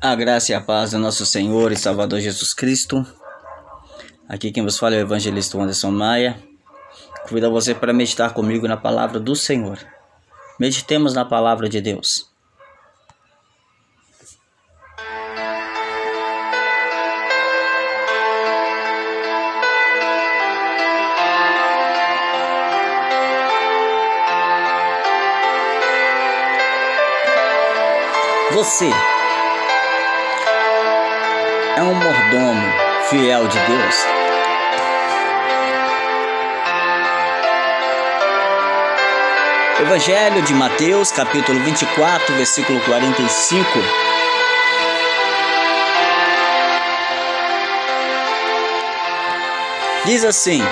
A graça e a paz do nosso Senhor e Salvador Jesus Cristo. Aqui quem vos fala é o evangelista Anderson Maia. Convido você para meditar comigo na palavra do Senhor. Meditemos na palavra de Deus. Você é um mordomo fiel de Deus? Evangelho de Mateus, capítulo 24, versículo 45. Diz assim: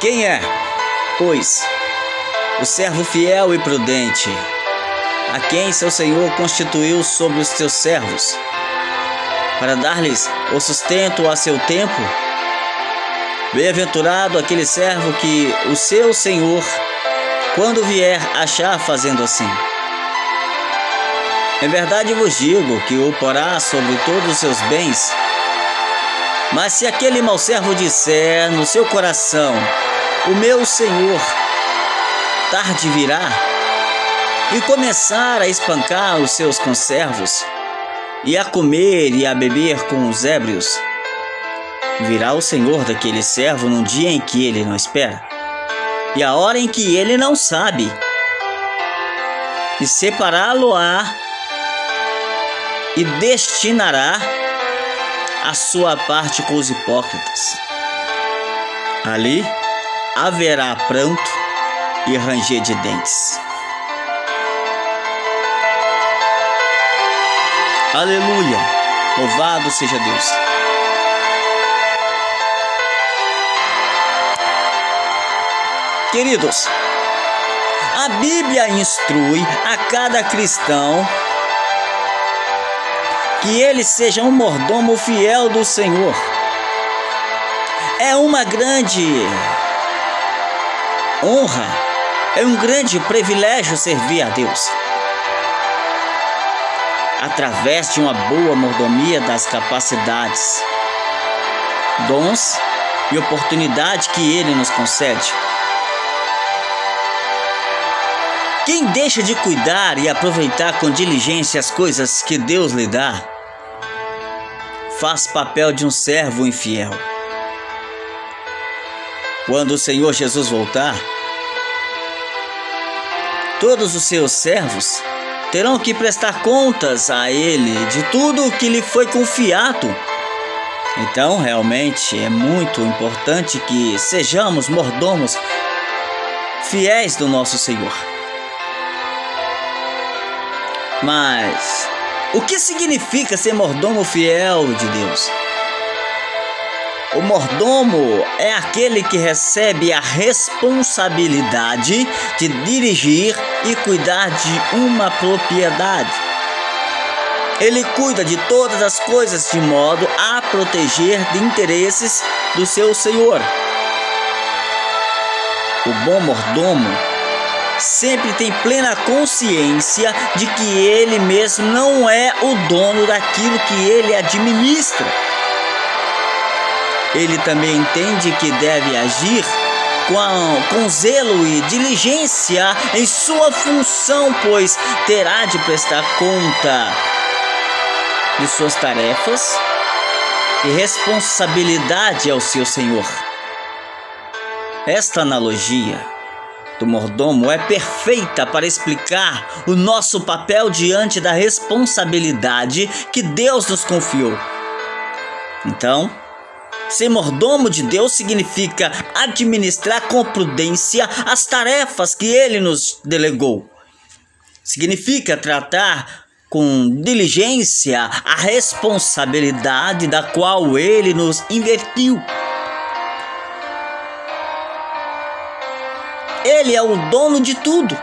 Quem é, pois, o servo fiel e prudente, a quem seu senhor constituiu sobre os seus servos? Para dar-lhes o sustento a seu tempo? Bem-aventurado aquele servo que o seu senhor, quando vier, achar fazendo assim. Em verdade vos digo que o porá sobre todos os seus bens. Mas se aquele mau servo disser no seu coração: O meu senhor tarde virá, e começar a espancar os seus conservos, e a comer e a beber com os ébrios. Virá o Senhor daquele servo num dia em que ele não espera, e a hora em que ele não sabe, e separá-lo-á e destinará a sua parte com os hipócritas. Ali haverá pranto e ranger de dentes. Aleluia! Louvado seja Deus. Queridos, a Bíblia instrui a cada cristão que ele seja um mordomo fiel do Senhor. É uma grande honra, é um grande privilégio servir a Deus através de uma boa mordomia das capacidades, dons e oportunidade que Ele nos concede. Quem deixa de cuidar e aproveitar com diligência as coisas que Deus lhe dá, faz papel de um servo infiel. Quando o Senhor Jesus voltar, todos os seus servos terão que prestar contas a ele de tudo o que lhe foi confiado. Então, realmente é muito importante que sejamos mordomos fiéis do nosso Senhor. Mas o que significa ser mordomo fiel de Deus? O mordomo é aquele que recebe a responsabilidade de dirigir e cuidar de uma propriedade. Ele cuida de todas as coisas de modo a proteger de interesses do seu senhor. O bom mordomo sempre tem plena consciência de que ele mesmo não é o dono daquilo que ele administra ele também entende que deve agir com, com zelo e diligência em sua função, pois terá de prestar conta de suas tarefas e responsabilidade ao seu Senhor. Esta analogia do mordomo é perfeita para explicar o nosso papel diante da responsabilidade que Deus nos confiou. Então, Ser mordomo de Deus significa administrar com prudência as tarefas que ele nos delegou. Significa tratar com diligência a responsabilidade da qual ele nos invertiu. Ele é o dono de tudo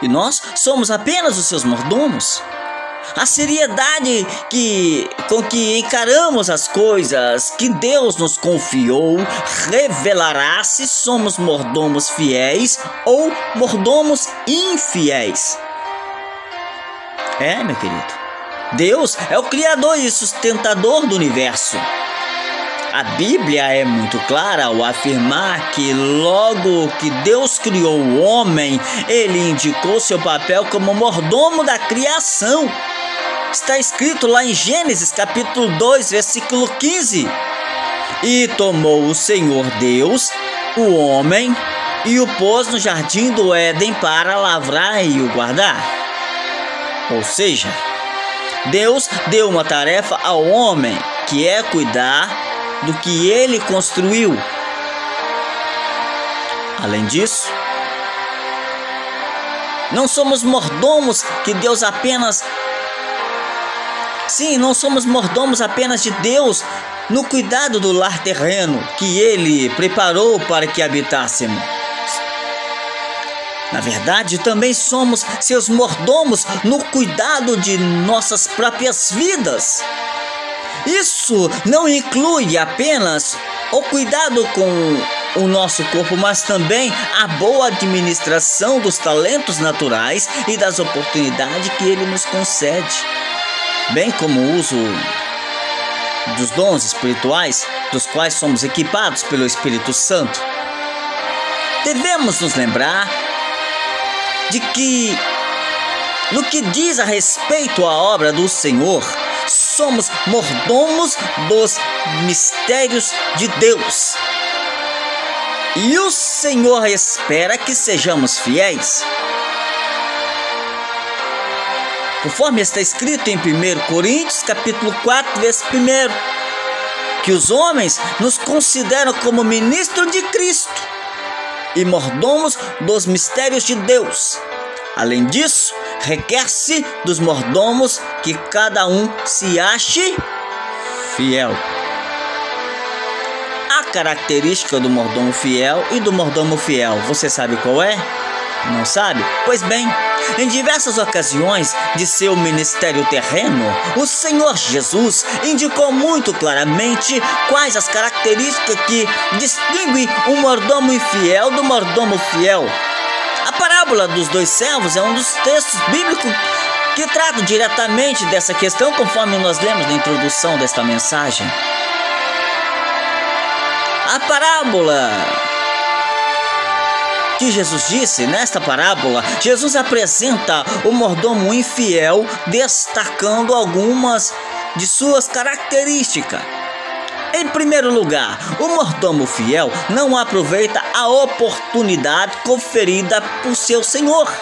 e nós somos apenas os seus mordomos a seriedade que, com que encaramos as coisas que Deus nos confiou revelará se somos mordomos fiéis ou mordomos infiéis. É, meu querido. Deus é o Criador e sustentador do universo. A Bíblia é muito clara ao afirmar que logo que Deus criou o homem, ele indicou seu papel como mordomo da criação. Está escrito lá em Gênesis capítulo 2, versículo 15. E tomou o Senhor Deus o homem e o pôs no jardim do Éden para lavrar e o guardar. Ou seja, Deus deu uma tarefa ao homem, que é cuidar do que ele construiu. Além disso, não somos mordomos que Deus apenas. Sim, não somos mordomos apenas de Deus no cuidado do lar terreno que Ele preparou para que habitássemos. Na verdade, também somos seus mordomos no cuidado de nossas próprias vidas. Isso não inclui apenas o cuidado com o nosso corpo, mas também a boa administração dos talentos naturais e das oportunidades que ele nos concede, bem como o uso dos dons espirituais, dos quais somos equipados pelo Espírito Santo. Devemos nos lembrar de que, no que diz a respeito à obra do Senhor, somos mordomos dos mistérios de Deus. E o Senhor espera que sejamos fiéis. Conforme está escrito em 1 Coríntios, capítulo 4, versículo 1, que os homens nos consideram como ministro de Cristo e mordomos dos mistérios de Deus. Além disso, requer-se dos mordomos que cada um se ache fiel. A característica do mordomo fiel e do mordomo fiel, você sabe qual é? Não sabe? Pois bem, em diversas ocasiões de seu ministério terreno, o Senhor Jesus indicou muito claramente quais as características que distinguem um mordomo infiel do mordomo fiel. A parábola dos dois servos é um dos textos bíblicos que trata diretamente dessa questão, conforme nós lemos na introdução desta mensagem. A parábola que Jesus disse nesta parábola, Jesus apresenta o mordomo infiel, destacando algumas de suas características. Em primeiro lugar, o mordomo fiel não aproveita a oportunidade conferida por seu senhor.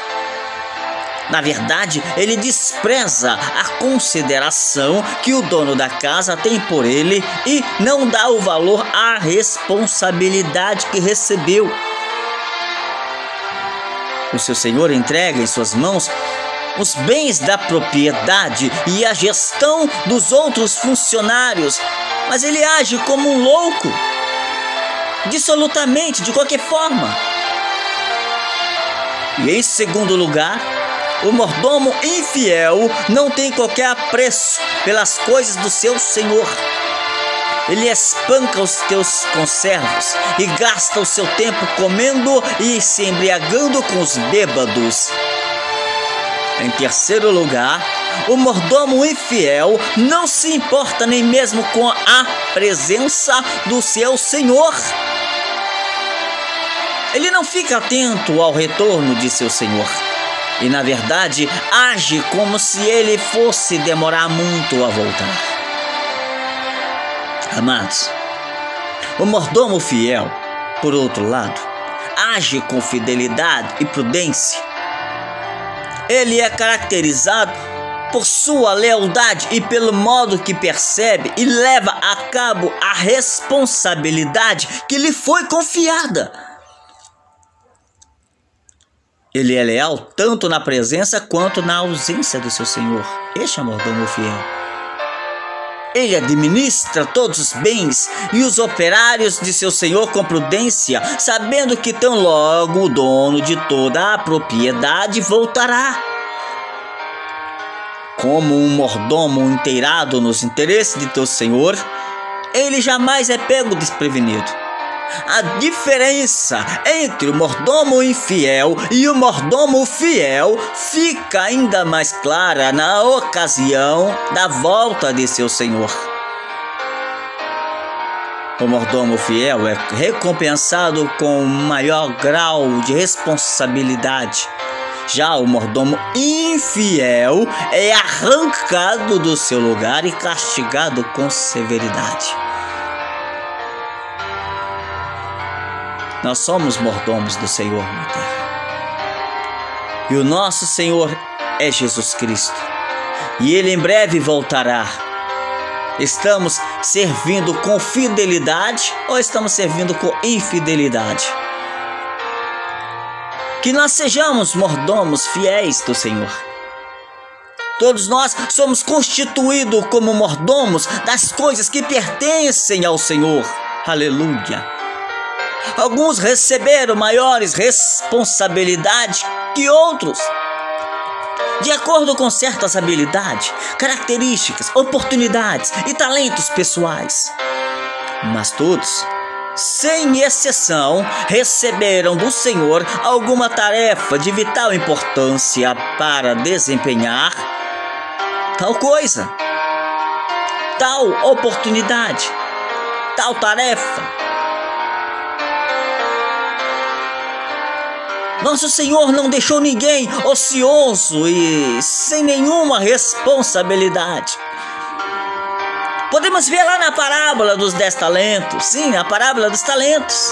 Na verdade, ele despreza a consideração que o dono da casa tem por ele e não dá o valor à responsabilidade que recebeu. O seu senhor entrega em suas mãos os bens da propriedade e a gestão dos outros funcionários, mas ele age como um louco, dissolutamente, de qualquer forma. E em segundo lugar, o mordomo infiel não tem qualquer apreço pelas coisas do seu senhor. Ele espanca os teus conservos e gasta o seu tempo comendo e se embriagando com os bêbados. Em terceiro lugar, o mordomo infiel não se importa nem mesmo com a presença do seu senhor. Ele não fica atento ao retorno de seu senhor e, na verdade, age como se ele fosse demorar muito a voltar. Amados, o mordomo fiel, por outro lado, age com fidelidade e prudência ele é caracterizado por sua lealdade e pelo modo que percebe e leva a cabo a responsabilidade que lhe foi confiada. Ele é leal tanto na presença quanto na ausência do seu Senhor. Este é o mordomo fiel. Ele administra todos os bens e os operários de seu senhor com prudência, sabendo que tão logo o dono de toda a propriedade voltará. Como um mordomo inteirado nos interesses de teu senhor, ele jamais é pego desprevenido. A diferença entre o mordomo infiel e o mordomo fiel fica ainda mais clara na ocasião da volta de seu senhor. O mordomo fiel é recompensado com maior grau de responsabilidade. Já o mordomo infiel é arrancado do seu lugar e castigado com severidade. Nós somos mordomos do Senhor na terra. E o nosso Senhor é Jesus Cristo. E ele em breve voltará. Estamos servindo com fidelidade ou estamos servindo com infidelidade? Que nós sejamos mordomos fiéis do Senhor. Todos nós somos constituídos como mordomos das coisas que pertencem ao Senhor. Aleluia. Alguns receberam maiores responsabilidades que outros. De acordo com certas habilidades, características, oportunidades e talentos pessoais. Mas todos, sem exceção, receberam do Senhor alguma tarefa de vital importância para desempenhar tal coisa, tal oportunidade, tal tarefa Nosso Senhor não deixou ninguém ocioso e sem nenhuma responsabilidade. Podemos ver lá na parábola dos dez talentos, sim, a parábola dos talentos.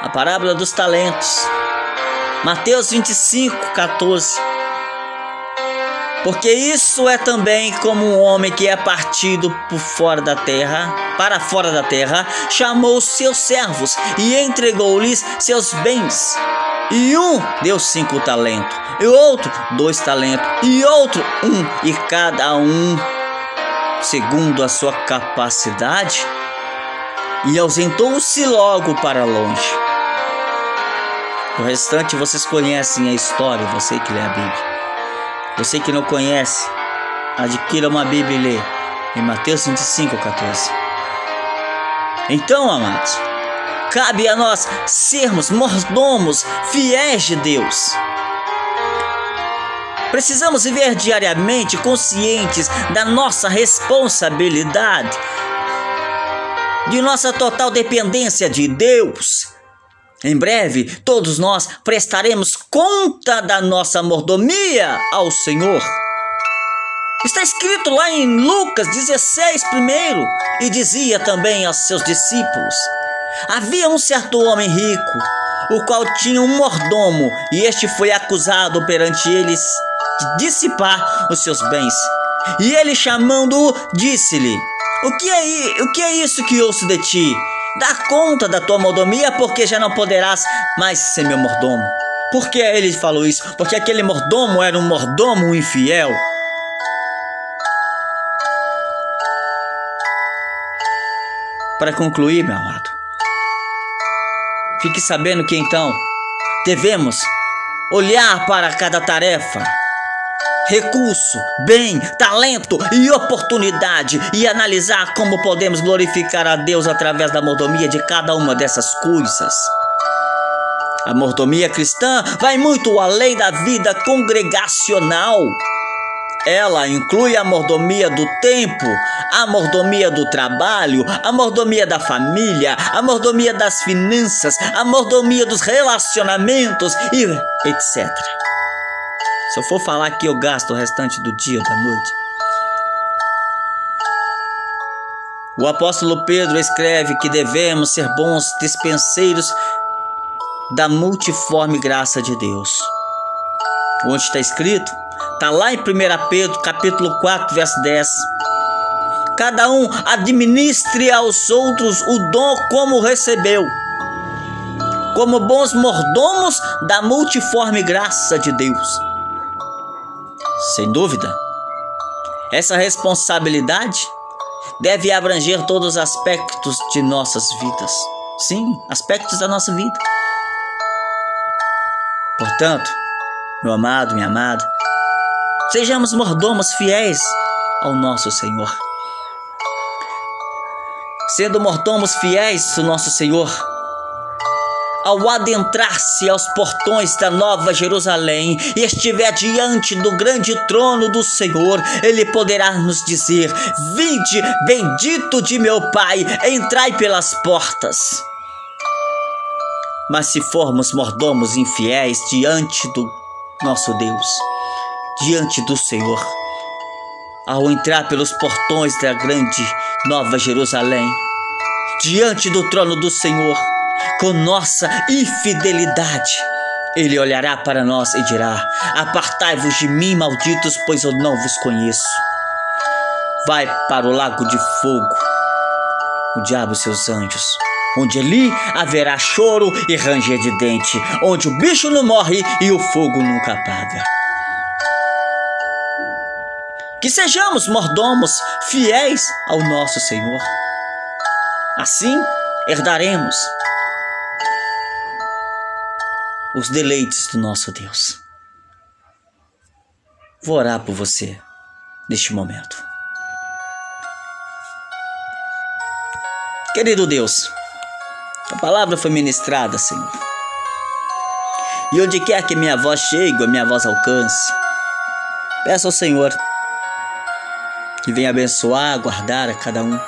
A parábola dos talentos. Mateus 25, 14. Porque isso é também como um homem que é partido por fora da terra, para fora da terra, chamou seus servos e entregou-lhes seus bens. E um deu cinco talentos, e outro dois talentos, e outro um, e cada um segundo a sua capacidade, e ausentou-se logo para longe. O restante vocês conhecem a história, você que lê a Bíblia. Você que não conhece, adquira uma Bíblia e lê em Mateus 25, 14. Então, amados, cabe a nós sermos mordomos fiéis de Deus. Precisamos viver diariamente conscientes da nossa responsabilidade, de nossa total dependência de Deus em breve, todos nós prestaremos conta da nossa mordomia ao Senhor. Está escrito lá em Lucas 16, primeiro, e dizia também aos seus discípulos: Havia um certo homem rico, o qual tinha um mordomo, e este foi acusado perante eles de dissipar os seus bens. E ele, chamando-o, disse-lhe: o que, é, o que é isso que ouço de ti? Dá conta da tua mordomia, porque já não poderás mais ser meu mordomo. Por que ele falou isso? Porque aquele mordomo era um mordomo infiel. Para concluir, meu amado, fique sabendo que então devemos olhar para cada tarefa recurso, bem, talento e oportunidade e analisar como podemos glorificar a Deus através da mordomia de cada uma dessas coisas. A mordomia cristã vai muito além da vida congregacional. Ela inclui a mordomia do tempo, a mordomia do trabalho, a mordomia da família, a mordomia das finanças, a mordomia dos relacionamentos e etc. Se eu for falar aqui, eu gasto o restante do dia ou da noite. O apóstolo Pedro escreve que devemos ser bons dispenseiros da multiforme graça de Deus. Onde está escrito? Está lá em 1 Pedro, capítulo 4, verso 10. Cada um administre aos outros o dom como recebeu, como bons mordomos da multiforme graça de Deus. Sem dúvida. Essa responsabilidade deve abranger todos os aspectos de nossas vidas. Sim, aspectos da nossa vida. Portanto, meu amado, minha amada, sejamos mordomos fiéis ao nosso Senhor. sendo mordomos fiéis do nosso Senhor, ao adentrar-se aos portões da Nova Jerusalém e estiver diante do grande trono do Senhor, ele poderá nos dizer: Vinde, bendito de meu Pai, entrai pelas portas. Mas se formos mordomos infiéis diante do nosso Deus, diante do Senhor, ao entrar pelos portões da grande Nova Jerusalém, diante do trono do Senhor, com nossa infidelidade, ele olhará para nós e dirá: Apartai-vos de mim, malditos, pois eu não vos conheço. Vai para o lago de fogo, o diabo e seus anjos, onde ali haverá choro e ranger de dente, onde o bicho não morre e o fogo nunca apaga. Que sejamos mordomos fiéis ao nosso Senhor. Assim herdaremos os deleites do nosso Deus. Vou orar por você neste momento. Querido Deus, a palavra foi ministrada, Senhor. E onde quer que minha voz chegue, a minha voz alcance, peço ao Senhor que venha abençoar, guardar a cada um,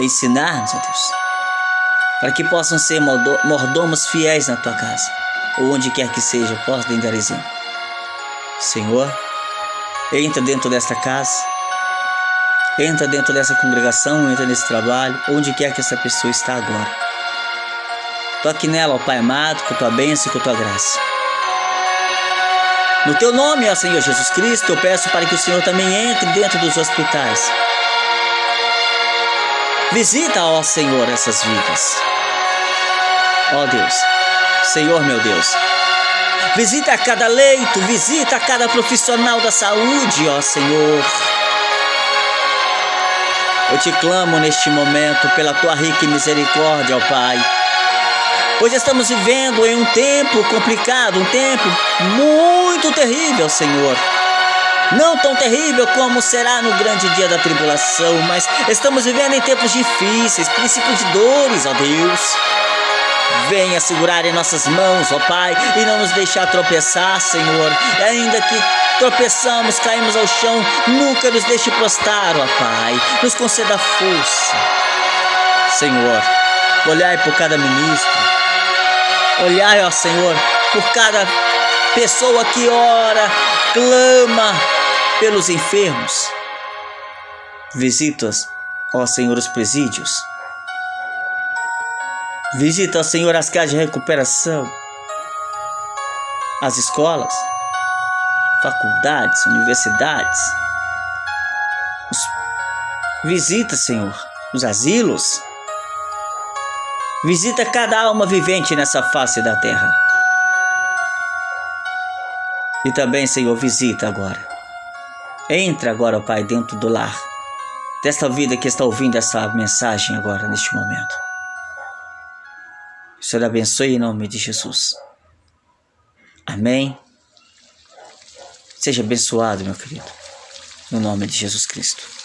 ensinar-nos, Deus, para que possam ser mordomos fiéis na tua casa, ou onde quer que seja, possam dar exemplo. Senhor, entra dentro desta casa, entra dentro dessa congregação, entra nesse trabalho, onde quer que essa pessoa está agora. Toque nela, ó Pai amado, com tua bênção e com tua graça. No teu nome, ó Senhor Jesus Cristo, eu peço para que o Senhor também entre dentro dos hospitais. Visita, ó Senhor, essas vidas. Ó Deus, Senhor meu Deus, visita cada leito, visita cada profissional da saúde, ó Senhor. Eu te clamo neste momento pela tua rica misericórdia, ó Pai pois estamos vivendo em um tempo complicado, um tempo muito terrível, Senhor. Não tão terrível como será no grande dia da tribulação, mas estamos vivendo em tempos difíceis, princípios de dores, ó Deus. Venha segurar em nossas mãos, ó Pai, e não nos deixar tropeçar, Senhor. E ainda que tropeçamos, caímos ao chão, nunca nos deixe prostrar, ó Pai. Nos conceda força. Senhor, olhai por cada ministro, Olhai, ó Senhor, por cada pessoa que ora, clama pelos enfermos. Visitas, ó Senhor, os presídios. Visita, ó Senhor, as casas de recuperação, as escolas, faculdades, universidades. Visita, Senhor, os asilos Visita cada alma vivente nessa face da terra. E também, Senhor, visita agora. Entra agora, Pai, dentro do lar desta vida que está ouvindo essa mensagem agora, neste momento. O Senhor abençoe em nome de Jesus. Amém. Seja abençoado, meu querido, no nome de Jesus Cristo.